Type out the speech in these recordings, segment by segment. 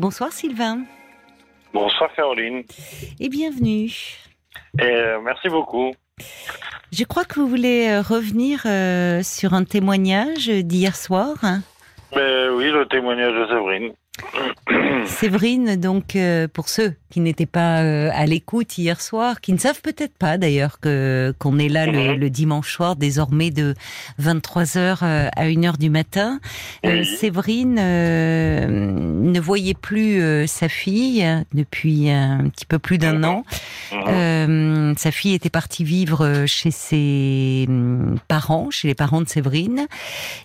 Bonsoir Sylvain. Bonsoir Caroline. Et bienvenue. Et euh, merci beaucoup. Je crois que vous voulez euh, revenir euh, sur un témoignage d'hier soir. Mais oui, le témoignage de Séverine. Séverine, donc, euh, pour ceux qui n'étaient pas euh, à l'écoute hier soir, qui ne savent peut-être pas d'ailleurs que qu'on est là le, Mhm. le dimanche soir, désormais de 23h à 1h du matin, euh, Oui. Séverine euh, ne voyait plus euh, sa fille depuis un petit peu plus d'un Mhm. an. Mhm. Euh, sa fille était partie vivre euh, chez ses hum, parents, chez les parents de Séverine.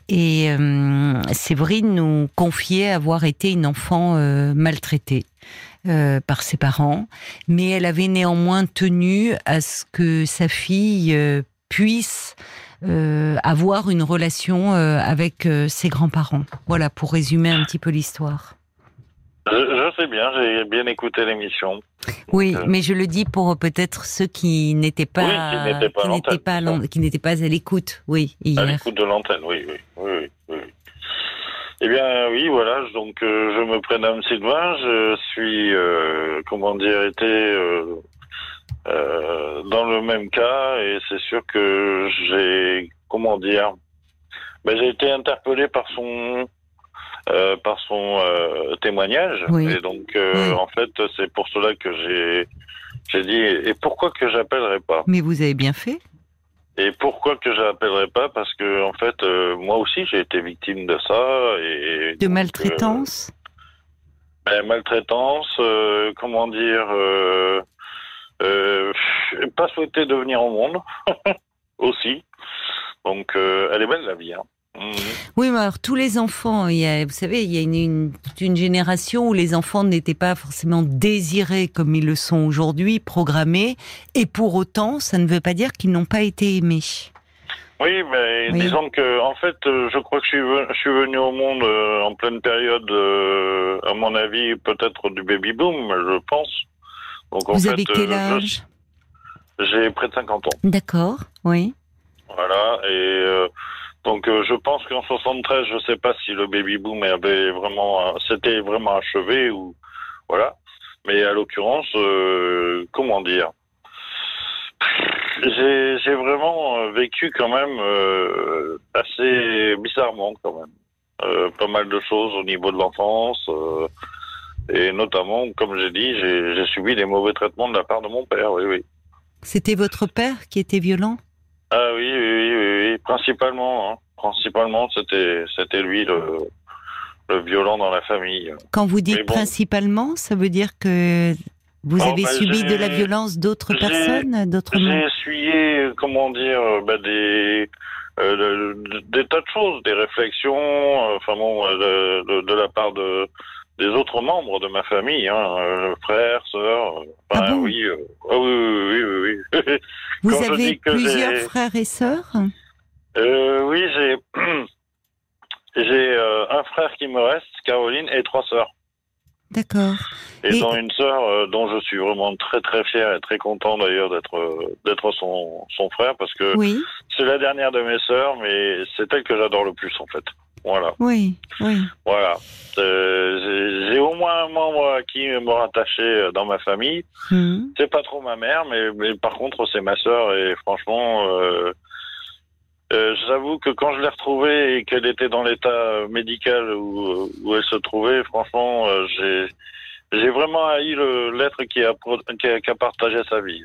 Et euh, Séverine nous confiait avoir été une enfant euh, maltraitée. Euh, par ses parents, mais elle avait néanmoins tenu à ce que sa fille euh, puisse euh, avoir une relation avec ses grands-parents. Voilà, pour résumer un petit peu l'histoire. Je, je sais bien, j'ai bien écouté l'émission. Oui, Euh, mais je le dis pour peut-être ceux qui n'étaient pas, Oui, qui n'étaient pas à qui n'étaient pas, pas l'écoute. Oui, À l'écoute de l'antenne, oui, oui, oui, oui, oui. Eh bien, oui, voilà. Donc, euh, je me prénomme Sylvain. Je suis, euh, comment dire, été euh, dans le même cas, et c'est sûr que j'ai, comment dire, ben, j'ai été interpellé par son, par son témoignage. Oui. Et donc, Oui. en fait, c'est pour cela que j'ai, j'ai dit, et pourquoi que j'appellerai pas? Mais vous avez bien fait. Et pourquoi que je l'appellerai pas? Parce que en fait, euh, moi aussi, j'ai été victime de ça et De maltraitance? euh, ben, maltraitance, euh, comment dire, euh, euh, pas souhaité devenir au monde aussi. Donc, euh, elle est belle la vie. Hein. Mhm. Oui, mais alors tous les enfants, il y a, vous savez, il y a une, une, une génération où les enfants n'étaient pas forcément désirés comme ils le sont aujourd'hui, programmés, et pour autant, ça ne veut pas dire qu'ils n'ont pas été aimés. Oui, mais Oui. disons que en fait, euh, je crois que je suis, ve- je suis venu au monde euh, en pleine période, euh, à mon avis, peut-être du baby boom, je pense. Donc, en vous fait, avez quel âge? J'ai près de 50 ans. D'accord, oui. Voilà, et donc euh, je pense qu'en 73, je sais pas si le baby boom avait vraiment, euh, c'était vraiment achevé ou voilà, mais à l'occurrence, euh, comment dire, j'ai vraiment euh, vécu quand même euh, assez bizarrement quand même, Euh, pas mal de choses au niveau de l'enfance. euh, et notamment, comme j'ai dit, j'ai subi des mauvais traitements de la part de mon père, oui, oui. C'était votre père qui était violent? Ah oui, oui, oui, oui, oui. principalement, hein. principalement, c'était, c'était lui le, le violent dans la famille. Quand vous dites bon. principalement, ça veut dire que vous Oh, avez bah, subi de la violence d'autres personnes, d'autres J'ai essuyé, comment dire, bah, des, euh, de- des tas de choses, des réflexions, euh, enfin bon, euh, de, de, de la part de des autres membres de ma famille, hein, euh, frères, sœurs. euh, Ah enfin, bon oui, euh, ah oui, oui, oui, oui, oui. Vous avez plusieurs frères et sœurs Euh, oui, j'ai j'ai euh, un frère qui me reste, Caroline, et trois sœurs. D'accord. Et, Et- dont une sœur dont je suis vraiment très très fier et très content d'ailleurs d'être d'être son son frère parce que Oui, c'est la dernière de mes sœurs, mais c'est elle que j'adore le plus en fait. Voilà, oui, oui. voilà. Euh, j'ai- au moins un membre à qui me rattacher euh, dans ma famille. Hmm. C'est pas trop ma mère, mais, mais par contre c'est ma sœur et franchement, euh, euh, j'avoue que quand je l'ai retrouvée et qu'elle était dans l'état médical où, où elle se trouvait, franchement, j'ai j'ai vraiment haï le- l'être qui a, qui a qui a partagé sa vie.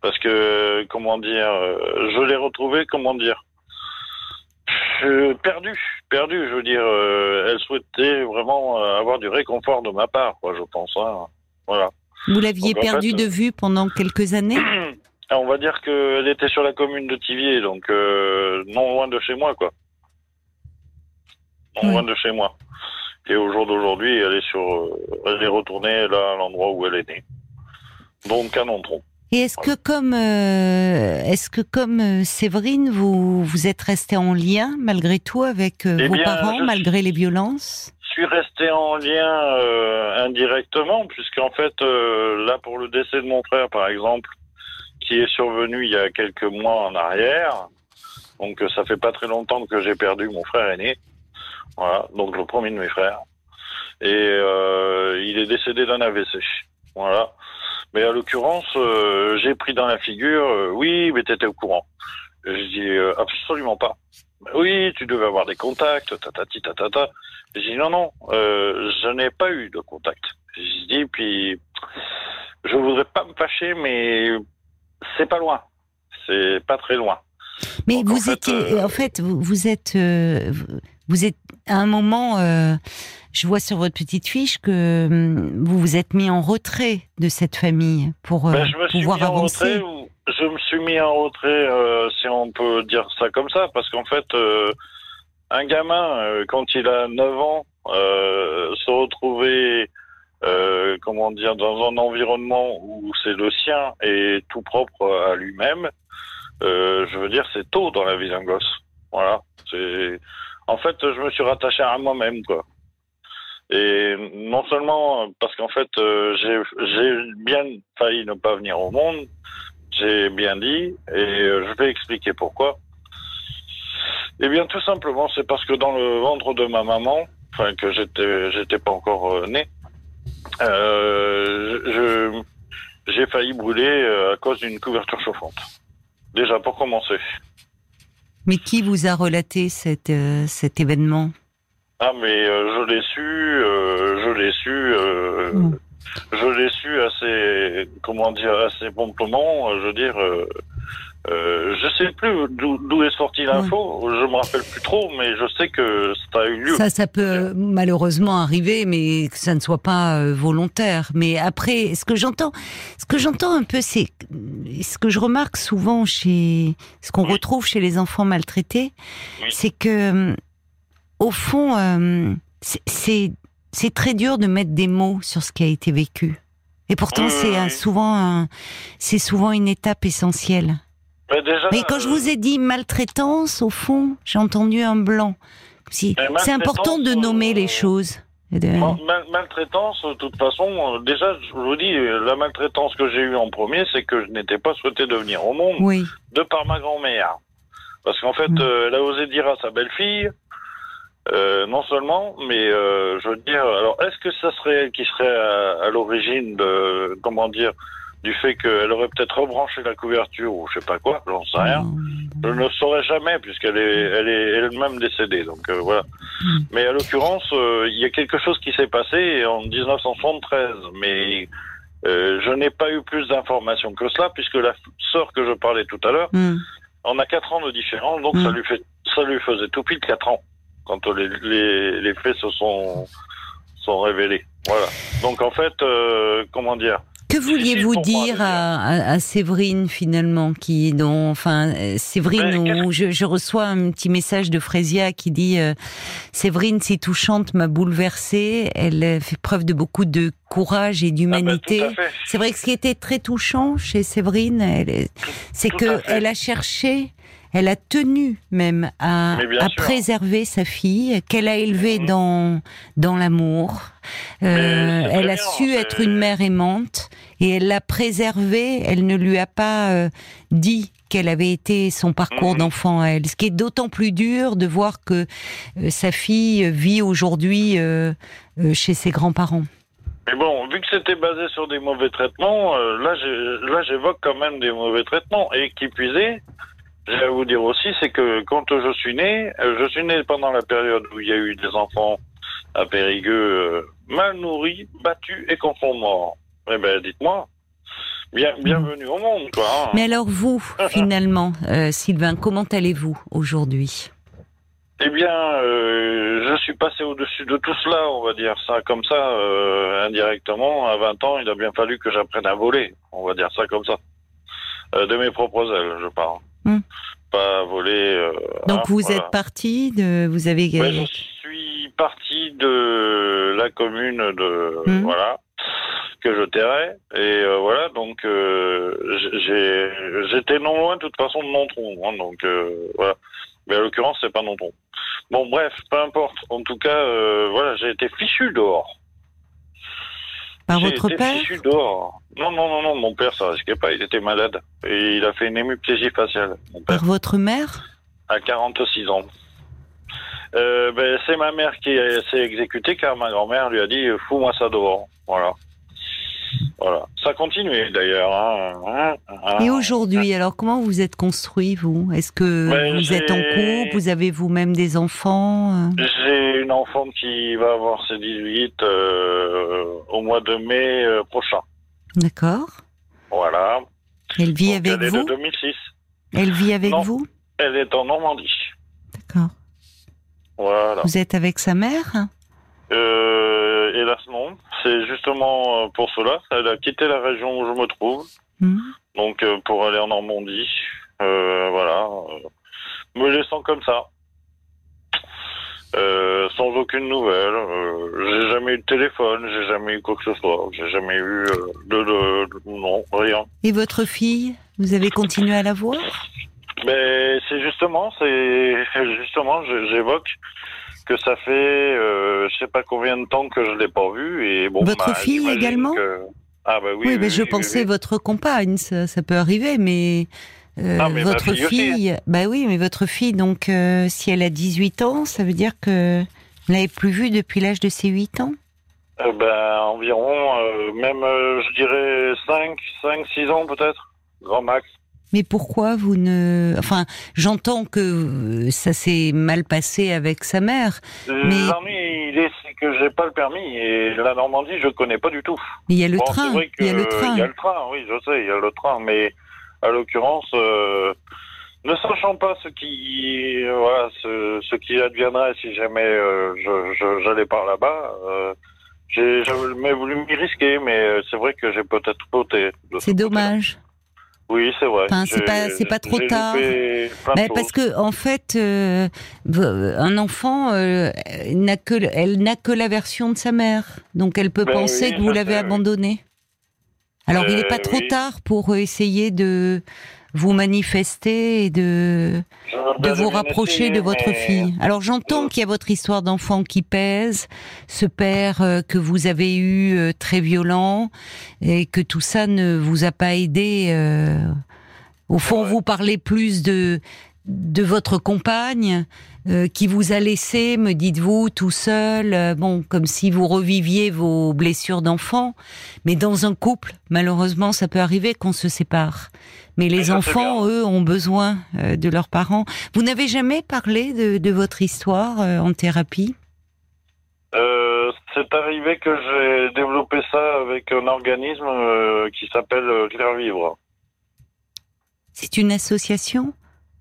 Parce que comment dire, je l'ai retrouvée, comment dire, euh, perdu, perdu. Je veux dire, euh, elle souhaitait vraiment euh, avoir du réconfort de ma part, quoi, je pense. hein. Voilà. Vous l'aviez Donc, en perdu fait, de vue pendant quelques années Ah, On va dire qu'elle était sur la commune de Tivier, donc euh, non loin de chez moi, quoi. Non Oui. loin de chez moi. Et au jour d'aujourd'hui, elle est sur, elle est retournée là à l'endroit où elle est née. Donc à Nontron. Et est-ce que comme euh, est-ce que comme euh, Séverine, vous vous êtes resté en lien malgré tout avec euh, Eh vos bien, parents malgré les violences? Je suis resté en lien euh, indirectement, puisqu'en fait, là pour le décès de mon frère, par exemple, qui est survenu il y a quelques mois en arrière, donc ça fait pas très longtemps que j'ai perdu mon frère aîné. Voilà, donc le premier de mes frères. et il est décédé d'un AVC. Voilà. Mais à l'occurrence, euh, j'ai pris dans la figure, euh, oui, mais t'étais au courant. Je dis euh, absolument pas. Oui, tu devais avoir des contacts, tatati tatata. Je dis non, non, je n'ai pas eu de contact. Je dis, puis je voudrais pas me fâcher, mais c'est pas loin. C'est pas très loin. Mais Donc, en vous fait, étiez, en fait, vous, vous êtes, vous êtes à un moment. Je vois sur votre petite fiche que hum, vous vous êtes mis en retrait de cette famille pour euh, Ben, je me suis pouvoir mis en avancer. retrait. ou- Je me suis mis en retrait, euh, si on peut dire ça comme ça, parce qu'en fait, euh, un gamin, quand il a 9 ans, se retrouver, euh, comment dire, dans un environnement où c'est le sien et tout propre à lui-même, euh, je veux dire, c'est tôt dans la vie d'un gosse. Voilà. C'est, en fait, je me suis rattaché à moi-même, quoi. Et non seulement parce qu'en fait, euh, j'ai bien failli ne pas venir au monde, j'ai bien dit, et euh, je vais expliquer pourquoi. Eh bien, tout simplement, c'est parce que dans le ventre de ma maman, enfin que j'étais j'étais pas encore euh, né, euh, j'ai failli brûler à cause d'une couverture chauffante. Déjà pour commencer. Mais qui vous a relaté euh, cet événement? Ah mais euh, je l'ai su, euh, je l'ai su, euh, Mm. je l'ai su assez, comment dire, assez promptement. Je veux dire, je sais plus d'où est sortie l'info. Je me rappelle plus trop, mais je sais que ça a eu lieu. Ça, ça peut malheureusement arriver, mais que ça ne soit pas volontaire. Mais après, ce que j'entends, ce que j'entends un peu, c'est ce que je remarque souvent chez, ce qu'on Oui. retrouve chez les enfants maltraités, Oui. c'est que, euh, au fond, euh, c'est- très dur de mettre des mots sur ce qui a été vécu. Et pourtant, Oui, oui, c'est oui. souvent, c'est souvent une étape essentielle. Mais déjà, Mais quand je vous ai dit maltraitance, au fond, j'ai entendu un blanc. Si, c'est important de maltraitance, nommer euh, les choses. De- mal- maltraitance, de toute façon, euh, déjà, je vous dis, euh, la maltraitance que j'ai eue en premier, c'est que je n'étais pas souhaité de venir au monde. Oui, de par ma grand-mère. Parce qu'en fait, Mm. euh, elle a osé dire à sa belle-fille, euh, non seulement, mais euh, je veux dire, alors est-ce que ça serait elle qui serait à, à l'origine de, comment dire, du fait qu'elle aurait peut-être rebranché la couverture ou je sais pas quoi, j'en sais rien. Je ne le saurais jamais puisqu'elle est, elle est elle-même décédée. Donc euh, voilà. Mm. Mais à l'occurrence, euh, il y a quelque chose qui s'est passé en 1973, mais euh, je n'ai pas eu plus d'informations que cela puisque la sœur que je parlais tout à l'heure on a quatre ans de différence, donc Mm. ça lui fait, ça lui faisait tout pile quatre ans quand les, les, les faits se sont sont révélés. Voilà. Donc en fait, euh, comment dire? Que vouliez-vous dire à, à- à Séverine finalement, qui dont, enfin, euh, Séverine, Mais où je, je reçois un petit message de Frésia qui dit euh, Séverine, si touchante, m'a bouleversée. Elle fait preuve de beaucoup de courage et Ah ben, d'humanité. C'est vrai que ce qui était très touchant chez Séverine, c'est que elle a cherché, elle a tenu même à, préserver sa fille, qu'elle a élevée Mhm. dans dans l'amour. Euh, elle a bien, su être une mère aimante et elle l'a préservée. Elle ne lui a pas euh, dit quel avait été son parcours Mhm. d'enfant à elle. Ce qui est d'autant plus dur de voir que euh, sa fille vit aujourd'hui chez ses grands-parents. Mais bon, vu que c'était basé sur des mauvais traitements, là, là, j'évoque quand même des mauvais traitements. Et qui je vais vous dire aussi, c'est que quand je suis né, euh, je suis né pendant la période où il y a eu des enfants à Périgueux euh, mal nourris, battus et morts. Eh ben, dites-moi, bien, bienvenue au monde, quoi. hein. Mais alors vous, finalement, euh, Sylvain, comment allez-vous aujourd'hui? Eh bien, euh, je suis passé au-dessus de tout cela, on va dire ça comme ça, euh, indirectement. À 20 ans, il a bien fallu que j'apprenne à voler, on va dire ça comme ça. De mes propres ailes, je parle. Hmm. Pas voler. euh, Donc vous voilà. êtes parti de, vous avez. Ouais, je suis parti de la commune de Hmm. voilà que je tairais et euh, voilà donc euh, j'ai j'étais non loin de toute façon de Nontron hein, donc euh, voilà mais à l'occurrence c'est pas Nontron bon bref peu importe en tout cas voilà j'ai été fichu dehors par votre père fichu dehors non non non non mon père ça risquait pas il était malade et il a fait une hémiplégie faciale mon père Par votre mère à 46 ans. Euh, ben, c'est ma mère qui s'est exécutée car ma grand-mère lui a dit fous-moi ça dehors. Voilà. Voilà. Ça continue d'ailleurs. Hein. Et aujourd'hui, alors comment vous êtes construit, vous? Est-ce que Ben, vous êtes en couple? Vous avez vous-même des enfants? Euh J'ai enfant qui va avoir ses 18 euh, au mois de mai euh, prochain. D'accord. Voilà. Elle vit Donc, avec elle est de vous 2006. Elle vit avec Non. vous Elle est en Normandie. D'accord. Voilà. Vous êtes avec sa mère Euh, hélas non. C'est justement euh, pour cela. Elle a quitté la région où je me trouve. Hmm. Donc pour aller en Normandie. Voilà. Me laissant comme ça. Euh, sans aucune nouvelle. Euh, j'ai jamais eu de téléphone, j'ai jamais eu quoi que ce soit. J'ai jamais eu euh, de, de- de- non rien. Et votre fille Vous avez continué à la voir? Mais c'est justement, c'est justement, j'évoque que ça fait, euh, je sais pas combien de temps que je l'ai pas vue et bon. Votre bah, fille également? que- Ah bah oui. Oui, mais oui, je oui, pensais votre compagne, ça, ça peut arriver, mais, euh, Ah, mais votre fille bah oui, mais votre fille, donc euh, si elle a 18 ans, ça veut dire que vous l'avez plus vue depuis l'âge de ses 8 ans? Euh, ben, environ, euh, même, je dirais 5, 5, 6 ans peut-être, grand max. Mais pourquoi vous ne... Enfin, j'entends que ça s'est mal passé avec sa mère, Mais- L'ennui, il est, c'est que j'ai pas le permis et la Normandie, je connais pas du tout. mais il y a le Bon, train, il y a le train. Il y a le train, oui, je sais, il y a le train, mais à l'occurrence, euh, ne sachant pas ce qui, voilà, ce, ce qui adviendrait si jamais euh, je, j'allais par là-bas, euh, j'ai jamais voulu m'y risquer, mais euh, c'est vrai que j'ai peut-être ce C'est dommage. Oui, c'est vrai. Enfin, c'est pas- c'est pas trop tard. choses. parce que en fait, euh, un enfant euh, n'a que elle n'a que la version de sa mère, donc elle peut Ben penser oui, que vous l'avez abandonné. Alors il n'est Euh, pas trop oui. tard pour essayer de vous manifester et de J'aurais de bien vous rapprocher de votre fille. Alors j'entends Euh. qu'il y a votre histoire d'enfant qui pèse, ce père euh, que vous avez eu euh, très violent et que tout ça ne vous a pas aidé. euh, Au fond, Ouais. vous parlez plus de de votre compagne euh, qui vous a laissé, me dites-vous, tout seul, euh, bon, comme si vous reviviez vos blessures d'enfant. Mais dans un couple, malheureusement, ça peut arriver qu'on se sépare. Mais les c'est enfants, eux, ont besoin euh, de leurs parents. Vous n'avez jamais parlé de, de votre histoire en thérapie? C'est arrivé que j'ai développé ça avec un organisme qui s'appelle Claire Vivre. C'est une association?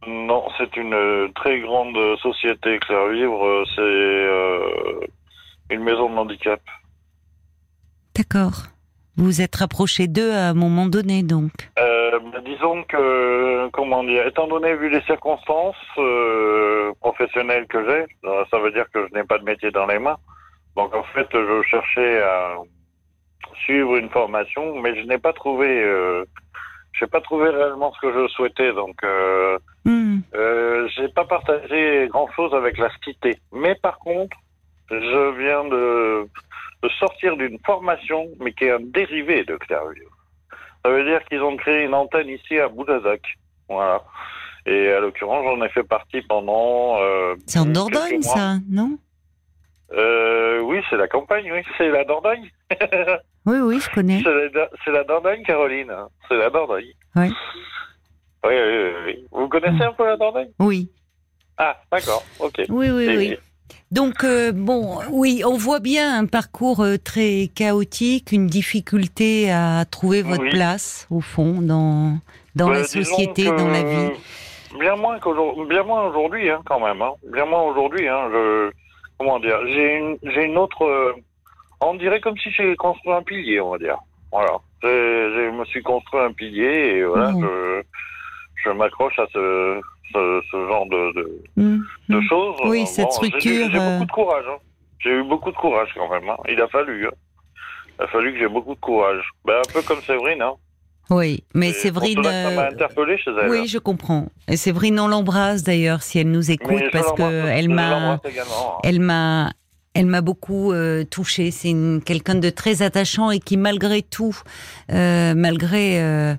Non, c'est une euh, très grande société Claire Vivre. euh, C'est euh, une maison de handicap. D'accord. Vous vous êtes rapproché d'eux à un moment donné, donc. Euh, bah, disons que, comment dire, étant donné vu les circonstances euh, professionnelles que j'ai, ça veut dire que je n'ai pas de métier dans les mains. Donc en fait, je cherchais à suivre une formation, mais je n'ai pas trouvé, j'ai pas trouvé réellement ce que je souhaitais. Donc euh, euh, j'ai pas partagé grand chose avec la cité. Mais par contre, je viens de, de sortir d'une formation, mais qui est un dérivé de Clairview. Ça veut dire qu'ils ont créé une antenne ici à Boudazac. Voilà. Et à l'occurrence, j'en ai fait partie pendant. Euh, C'est en Dordogne, mois. ça, non? Euh, oui, c'est la campagne, oui. C'est la Dordogne. Oui, oui, je connais. C'est la, la Dordogne, Caroline. C'est la Dordogne. Oui. Oui, oui, oui. Vous connaissez un peu la Dordogne Oui, Ah, d'accord, ok. oui, oui, Et- oui. Donc, euh, bon, oui, on voit bien un parcours euh, très chaotique, une difficulté à trouver votre Oui. place, au fond, dans, dans Bah, la société, que dans la vie. Bien moins qu'aujourd'hui, bien moins aujourd'hui, hein, quand même. Hein. Bien moins aujourd'hui. Hein, je, comment dire J'ai une, j'ai une autre. Euh, on dirait comme si j'ai construit un pilier, on va dire. Voilà. J'ai- Je me suis construit un pilier et voilà, Mhm. je, je m'accroche à ce, ce, ce genre de, de, de choses. Oui, Euh, cette structure, J'ai euh, beaucoup de courage. Hein. J'ai eu beaucoup de courage quand même. Hein. Il a fallu. Hein. Il a fallu que j'ai beaucoup de courage. Ben, un peu comme Séverine. Hein. Oui, mais Séverine. ça m'a euh, chez elle. Oui, je comprends. Et Séverine, on l'embrasse d'ailleurs si elle nous écoute je parce l'embrasse- que elle je m'a, elle m'a elle m'a beaucoup euh, touchée. C'est quelqu'un de très attachant et qui, malgré tout, euh, malgré euh,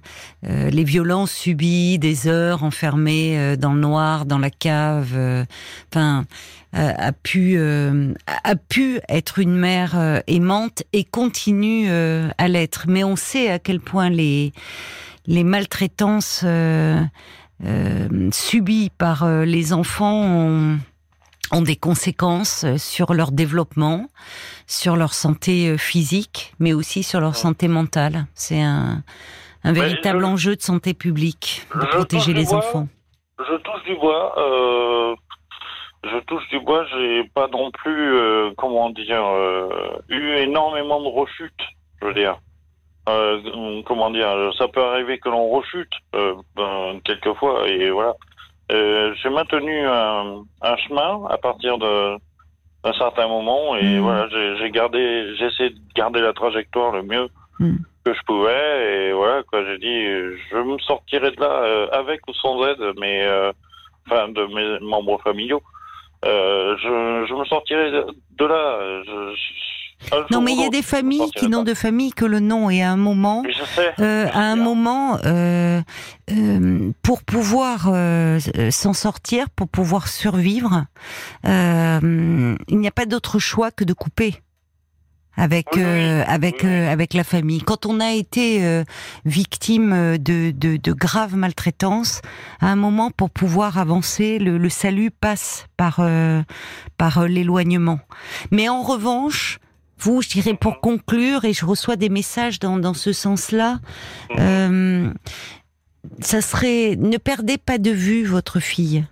euh, les violences subies, des heures enfermées dans le noir, dans la cave, enfin, a pu a pu être une mère aimante et continue à l'être. Mais on sait à quel point les les maltraitances subies par les enfants ont ont des conséquences euh, sur leur développement, sur leur santé euh, physique, mais aussi sur leur santé mentale. C'est un, un véritable enjeu de santé publique de protéger les enfants. Je touche du bois. Euh, je touche du bois. J'ai pas non plus, euh, comment dire, euh, eu énormément de rechutes. Je veux dire. comment dire, ça peut arriver que l'on rechute ben, quelquefois et voilà. Euh, j'ai maintenu un, un, chemin à partir de d'un certain moment et mmh. voilà j'ai gardé j'ai essayé de garder la trajectoire le mieux mmh. que je pouvais et voilà quoi j'ai dit je me sortirai de là euh, avec ou sans aide mais euh, enfin de mes membres familiaux euh, je, je me sortirai de, là je, non, mais il y a des familles qui n'ont de famille que le nom. Et à un moment, euh, à un moment, euh, euh, pour pouvoir s'en sortir, pour pouvoir survivre, il n'y a pas d'autre choix que de couper avec avec avec la famille. Quand on a été victime de, de, de graves maltraitances, à un moment pour pouvoir avancer, le, le salut passe par par l'éloignement. Mais en revanche, vous, je dirais pour conclure, et je reçois des messages dans, dans ce sens-là, euh, ça serait ne perdez pas de vue votre fille.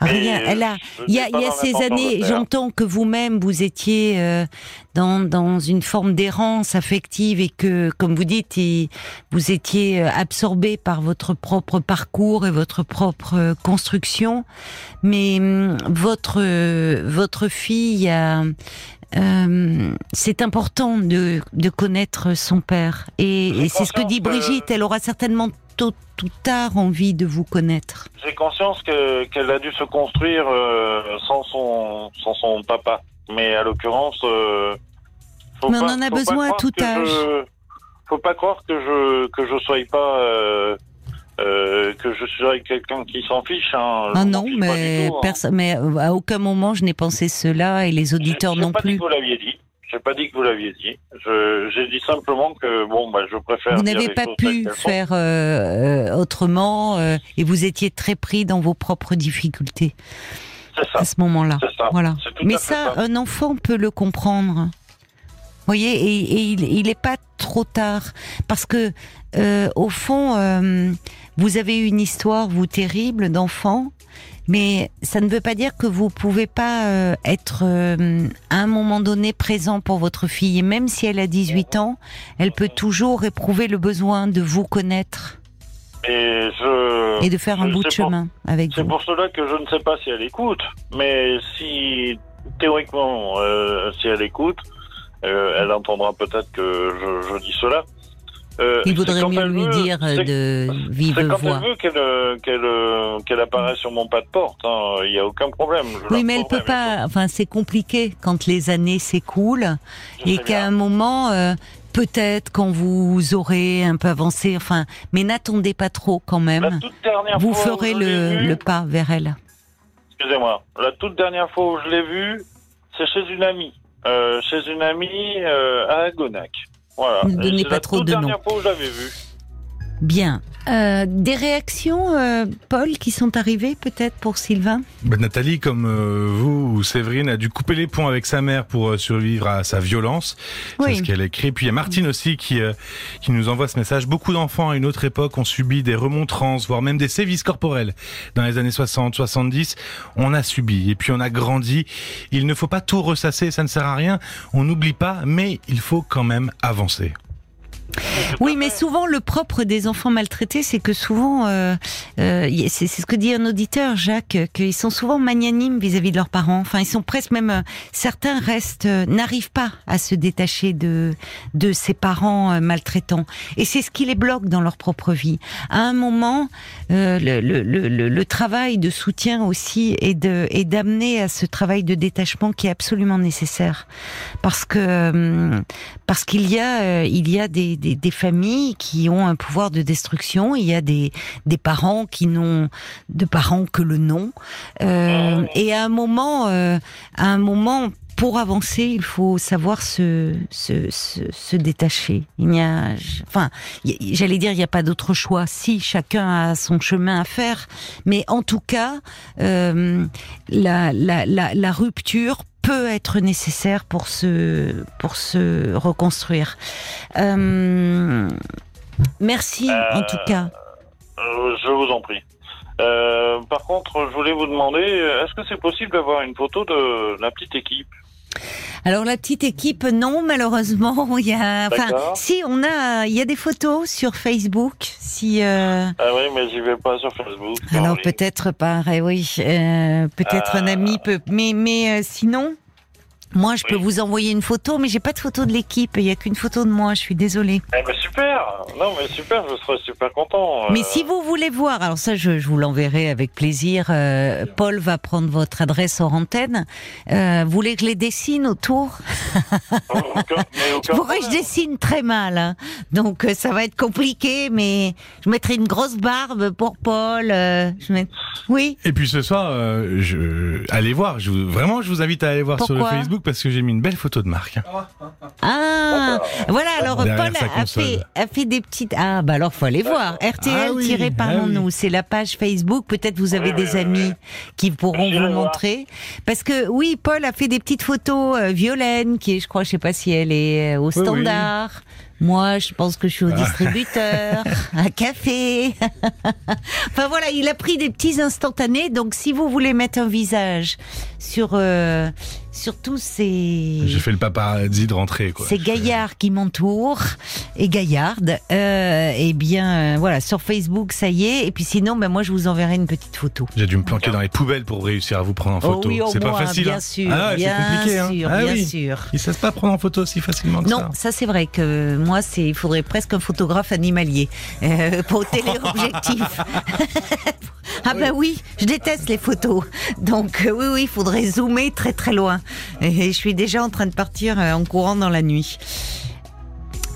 Rien. Elle a. Il y a, y a ces années. J'entends que vous-même vous étiez euh, dans dans une forme d'errance affective et que, comme vous dites, vous étiez euh, absorbé par votre propre parcours et votre propre euh, construction. Mais hum, votre votre fille a euh, c'est important de, de, connaître son père. Et, c'est ce que dit Brigitte, elle aura certainement tôt ou tard envie de vous connaître. J'ai conscience que qu'elle a dû se construire euh, sans son sans son papa. Mais à l'occurrence, euh, mais on en a besoin à tout âge. faut pas croire que je que je sois pas euh, euh, que je avec quelqu'un qui s'en fiche. Hein. Ah non, mais, hein. personne, mais à aucun moment je n'ai pensé cela et les auditeurs non plus. Vous l'aviez dit. J'ai pas dit que vous l'aviez dit. J'ai dit simplement que bon, bah, je préfère. Vous n'avez pas pu faire euh, autrement euh, et vous étiez très pris dans vos propres difficultés. Ça. À ce moment-là. Voilà. Mais ça, un enfant peut le comprendre. Vous voyez, et, il n'est pas trop tard parce que euh, au fond, euh, vous avez une histoire vous terrible d'enfant, mais ça ne veut pas dire que vous pouvez pas euh, être à un moment donné présent pour votre fille. Et même si elle a 18 ans, elle peut toujours éprouver le besoin de vous connaître. Et, je, et de faire un bout de chemin avec vous. C'est pour cela que je ne sais pas si elle écoute, mais si théoriquement, si elle écoute, elle entendra peut-être que je, je dis cela. Euh, Il vaudrait mieux lui dire de vive voix. C'est quand elle veut qu'elle euh, qu'elle euh, qu'elle apparaisse sur mon pas de porte. Hein. Il n'y a aucun problème. oui, mais elle peut pas. Enfin, c'est compliqué quand les années s'écoulent et qu'à un moment, euh, peut-être quand vous aurez un peu avancé. Enfin, mais n'attendez pas trop quand même. Vous ferez le, le pas vers elle. Excusez-moi. La toute dernière fois où je l'ai vue, c'est chez une amie. Euh, chez une amie à Agonac. Voilà. Ne donnez pas trop de noms. Fois où je l'avais vu. Bien. Euh, des réactions, euh, Paul, qui sont arrivées peut-être pour Sylvain? Ben, Nathalie, comme euh, vous, Séverine, a dû couper les ponts avec sa mère pour euh, survivre à sa violence. Oui. C'est ce qu'elle écrit. Puis il y a Martine aussi qui, euh, qui nous envoie ce message. Beaucoup d'enfants à une autre époque ont subi des remontrances, voire même des sévices corporels. Dans les années 60, 70, on a subi et puis on a grandi. Il ne faut pas tout ressasser, ça ne sert à rien. On n'oublie pas, mais il faut quand même avancer. Oui, mais souvent le propre des enfants maltraités, c'est que souvent, euh, euh, c'est ce que dit un auditeur, Jacques, qu'ils sont souvent magnanimes vis-à-vis de leurs parents. Enfin, ils sont presque même euh, certains restent n'arrivent pas à se détacher de de ses parents maltraitants, et c'est ce qui les bloque dans leur propre vie. À un moment, le, le, le, le, travail de soutien aussi et de et d'amener à ce travail de détachement qui est absolument nécessaire, parce que parce qu'il y a il y a des, des, des familles qui ont un pouvoir de destruction. Il y a des, des parents qui n'ont de parents que le nom. Euh, et à un moment, euh, à un moment, pour avancer, il faut savoir se, se, se, détacher. Il n'y a, enfin, j'allais dire, il n'y a pas d'autre choix. Si chacun a son chemin à faire, mais en tout cas, euh, la, la, la, la rupture peut être nécessaire pour se pour se reconstruire. Euh, merci en tout cas. Euh, je vous en prie. Euh, par contre, je voulais vous demander, est-ce que c'est possible d'avoir une photo de la petite équipe? Alors la petite équipe, non, malheureusement, il y a. Enfin, si on a, il y a des photos sur Facebook. Si. Euh... Ah oui, mais j'y vais pas sur Facebook. Alors peut-être pareil, oui. Euh, peut-être un ami peut, mais mais euh, sinon. Moi, je peux vous envoyer une photo, mais j'ai pas de photo de l'équipe. Il y a qu'une photo de moi. Je suis désolée. Eh ben super. Non, mais super. Je serais super content. Euh. Mais si vous voulez voir, alors ça, je, je vous l'enverrai avec plaisir. Euh, Paul va prendre votre adresse hors antenne. Euh, vous voulez que je les dessine autour? Pourquoi je dessine très mal, hein. donc euh, ça va être compliqué. Mais je mettrai une grosse barbe pour Paul. je mets... Oui. Et puis ce soir, je... allez voir. Je Vraiment, je vous invite à aller voir sur le Facebook parce que j'ai mis une belle photo de Marc. Ah, voilà. Alors Paul a fait, a fait, des petites. Ah, bah alors faut aller voir. RTL ah parlons-nous. Ah c'est la page Facebook. Peut-être vous avez des amis qui pourront vous montrer. Parce que oui, Paul a fait des petites photos. Euh, Violaine, qui est, je crois, je sais pas si elle est euh, au standard. Moi, je pense que je suis au ah. distributeur, un café. enfin voilà, il a pris des petits instantanés. Donc, si vous voulez mettre un visage sur euh, surtout ces. J'ai fait le paparazzi de rentrer, quoi. Ces gaillards qui m'entourent et gaillardes. Euh, eh bien, euh, voilà, sur Facebook, ça y est. Et puis sinon, ben moi, je vous enverrai une petite photo. J'ai dû me planquer dans les poubelles pour réussir à vous prendre en oh photo. oui, c'est pas facile. Bien hein. sûr, ah, bien compliqué, hein. sûr, ah, bien oui. sûr. Ils savent pas prendre en photo si facilement que non, ça. Non, ça c'est vrai que moi, c'est, il faudrait presque un photographe animalier euh, pour téléobjectif. Ah bah oui, je déteste les photos. Donc euh, oui, oui, il faudrait zoomer très très loin. Et je suis déjà en train de partir euh, en courant dans la nuit.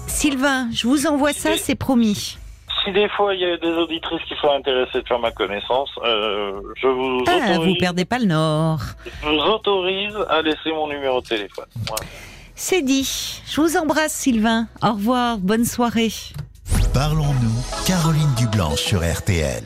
Sylvain, je vous envoie ça, c'est promis. Si des fois il y a des auditrices qui sont intéressées de faire ma connaissance, euh, je vous ah, autorise, vous perdez pas le nord. Je vous autorise à laisser mon numéro de téléphone. C'est dit. Je vous embrasse Sylvain. Au revoir, bonne soirée. Parlons-nous, Caroline Dublanche sur RTL.